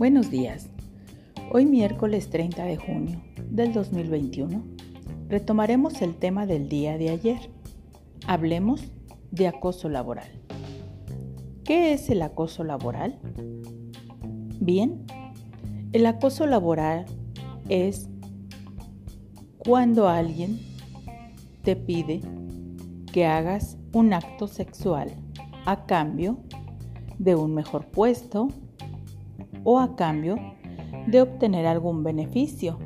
Buenos días. Hoy miércoles 30 de junio del 2021 retomaremos el tema del día de ayer. Hablemos de acoso laboral. ¿Qué es el acoso laboral? Bien, el acoso laboral es cuando alguien te pide que hagas un acto sexual a cambio de un mejor puesto o a cambio de obtener algún beneficio,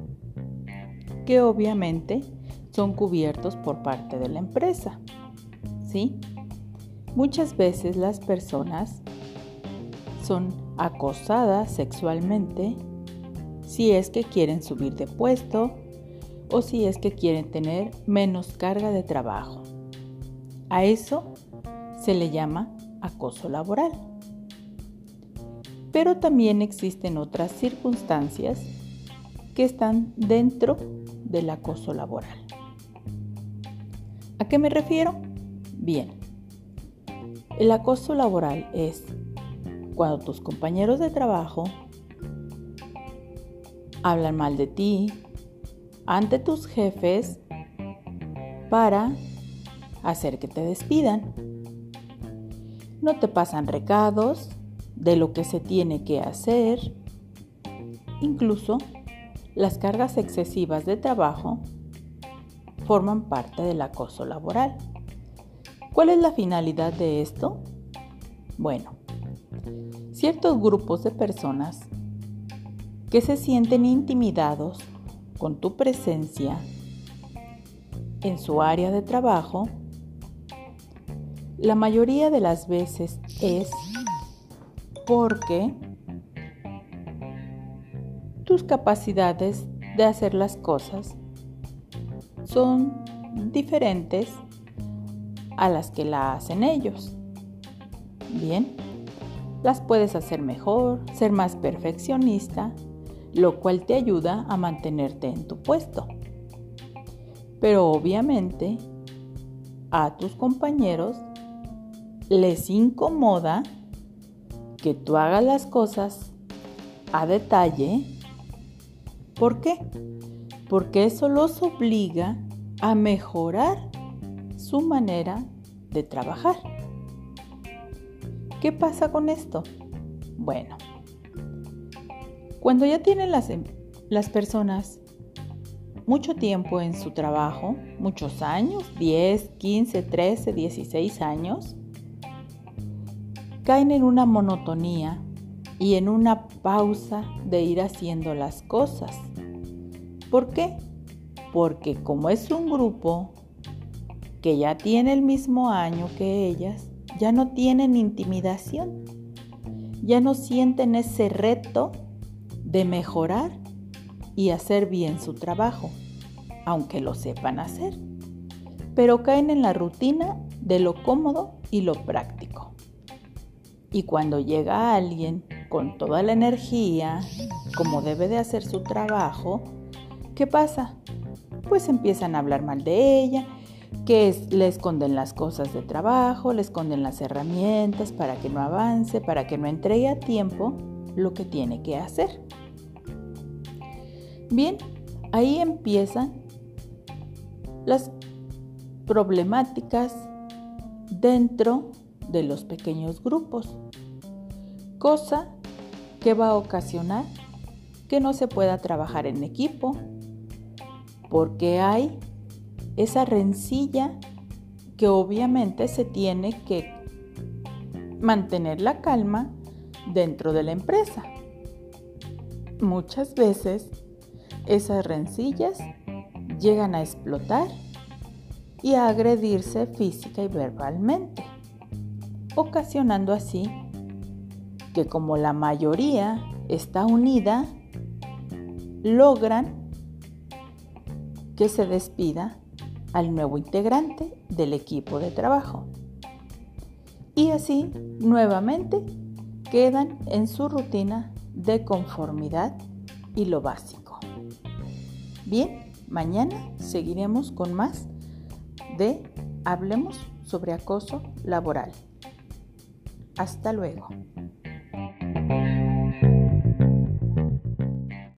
que obviamente son cubiertos por parte de la empresa. ¿Sí? Muchas veces las personas son acosadas sexualmente si es que quieren subir de puesto o si es que quieren tener menos carga de trabajo. A eso se le llama acoso laboral. Pero también existen otras circunstancias que están dentro del acoso laboral. ¿A qué me refiero? Bien, el acoso laboral es cuando tus compañeros de trabajo hablan mal de ti ante tus jefes para hacer que te despidan. No te pasan recados, de lo que se tiene que hacer. Incluso las cargas excesivas de trabajo forman parte del acoso laboral. ¿Cuál es la finalidad de esto? Bueno, ciertos grupos de personas que se sienten intimidados con tu presencia en su área de trabajo, la mayoría de las veces es porque tus capacidades de hacer las cosas son diferentes a las que la hacen ellos. Bien, las puedes hacer mejor, ser más perfeccionista, lo cual te ayuda a mantenerte en tu puesto. Pero obviamente a tus compañeros les incomoda que tú hagas las cosas a detalle. ¿Por qué? Porque eso los obliga a mejorar su manera de trabajar. ¿Qué pasa con esto? Bueno, cuando ya tienen las, em, las personas mucho tiempo en su trabajo, muchos años, 10, 15, 13, 16 años, caen en una monotonía y en una pausa de ir haciendo las cosas. ¿Por qué? Porque como es un grupo que ya tiene el mismo año que ellas, ya no tienen intimidación, ya no sienten ese reto de mejorar y hacer bien su trabajo, aunque lo sepan hacer, pero caen en la rutina de lo cómodo y lo práctico. Y cuando llega alguien con toda la energía, como debe de hacer su trabajo, ¿qué pasa? Pues empiezan a hablar mal de ella, que le esconden las cosas de trabajo, le esconden las herramientas para que no avance, para que no entregue a tiempo lo que tiene que hacer. Bien, ahí empiezan las problemáticas dentro de los pequeños grupos cosa que va a ocasionar que no se pueda trabajar en equipo, porque hay esa rencilla que obviamente se tiene que mantener la calma dentro de la empresa. Muchas veces esas rencillas llegan a explotar y a agredirse física y verbalmente, ocasionando así que como la mayoría está unida, logran que se despida al nuevo integrante del equipo de trabajo. Y así nuevamente quedan en su rutina de conformidad y lo básico. Bien, mañana seguiremos con más de Hablemos sobre acoso laboral. Hasta luego.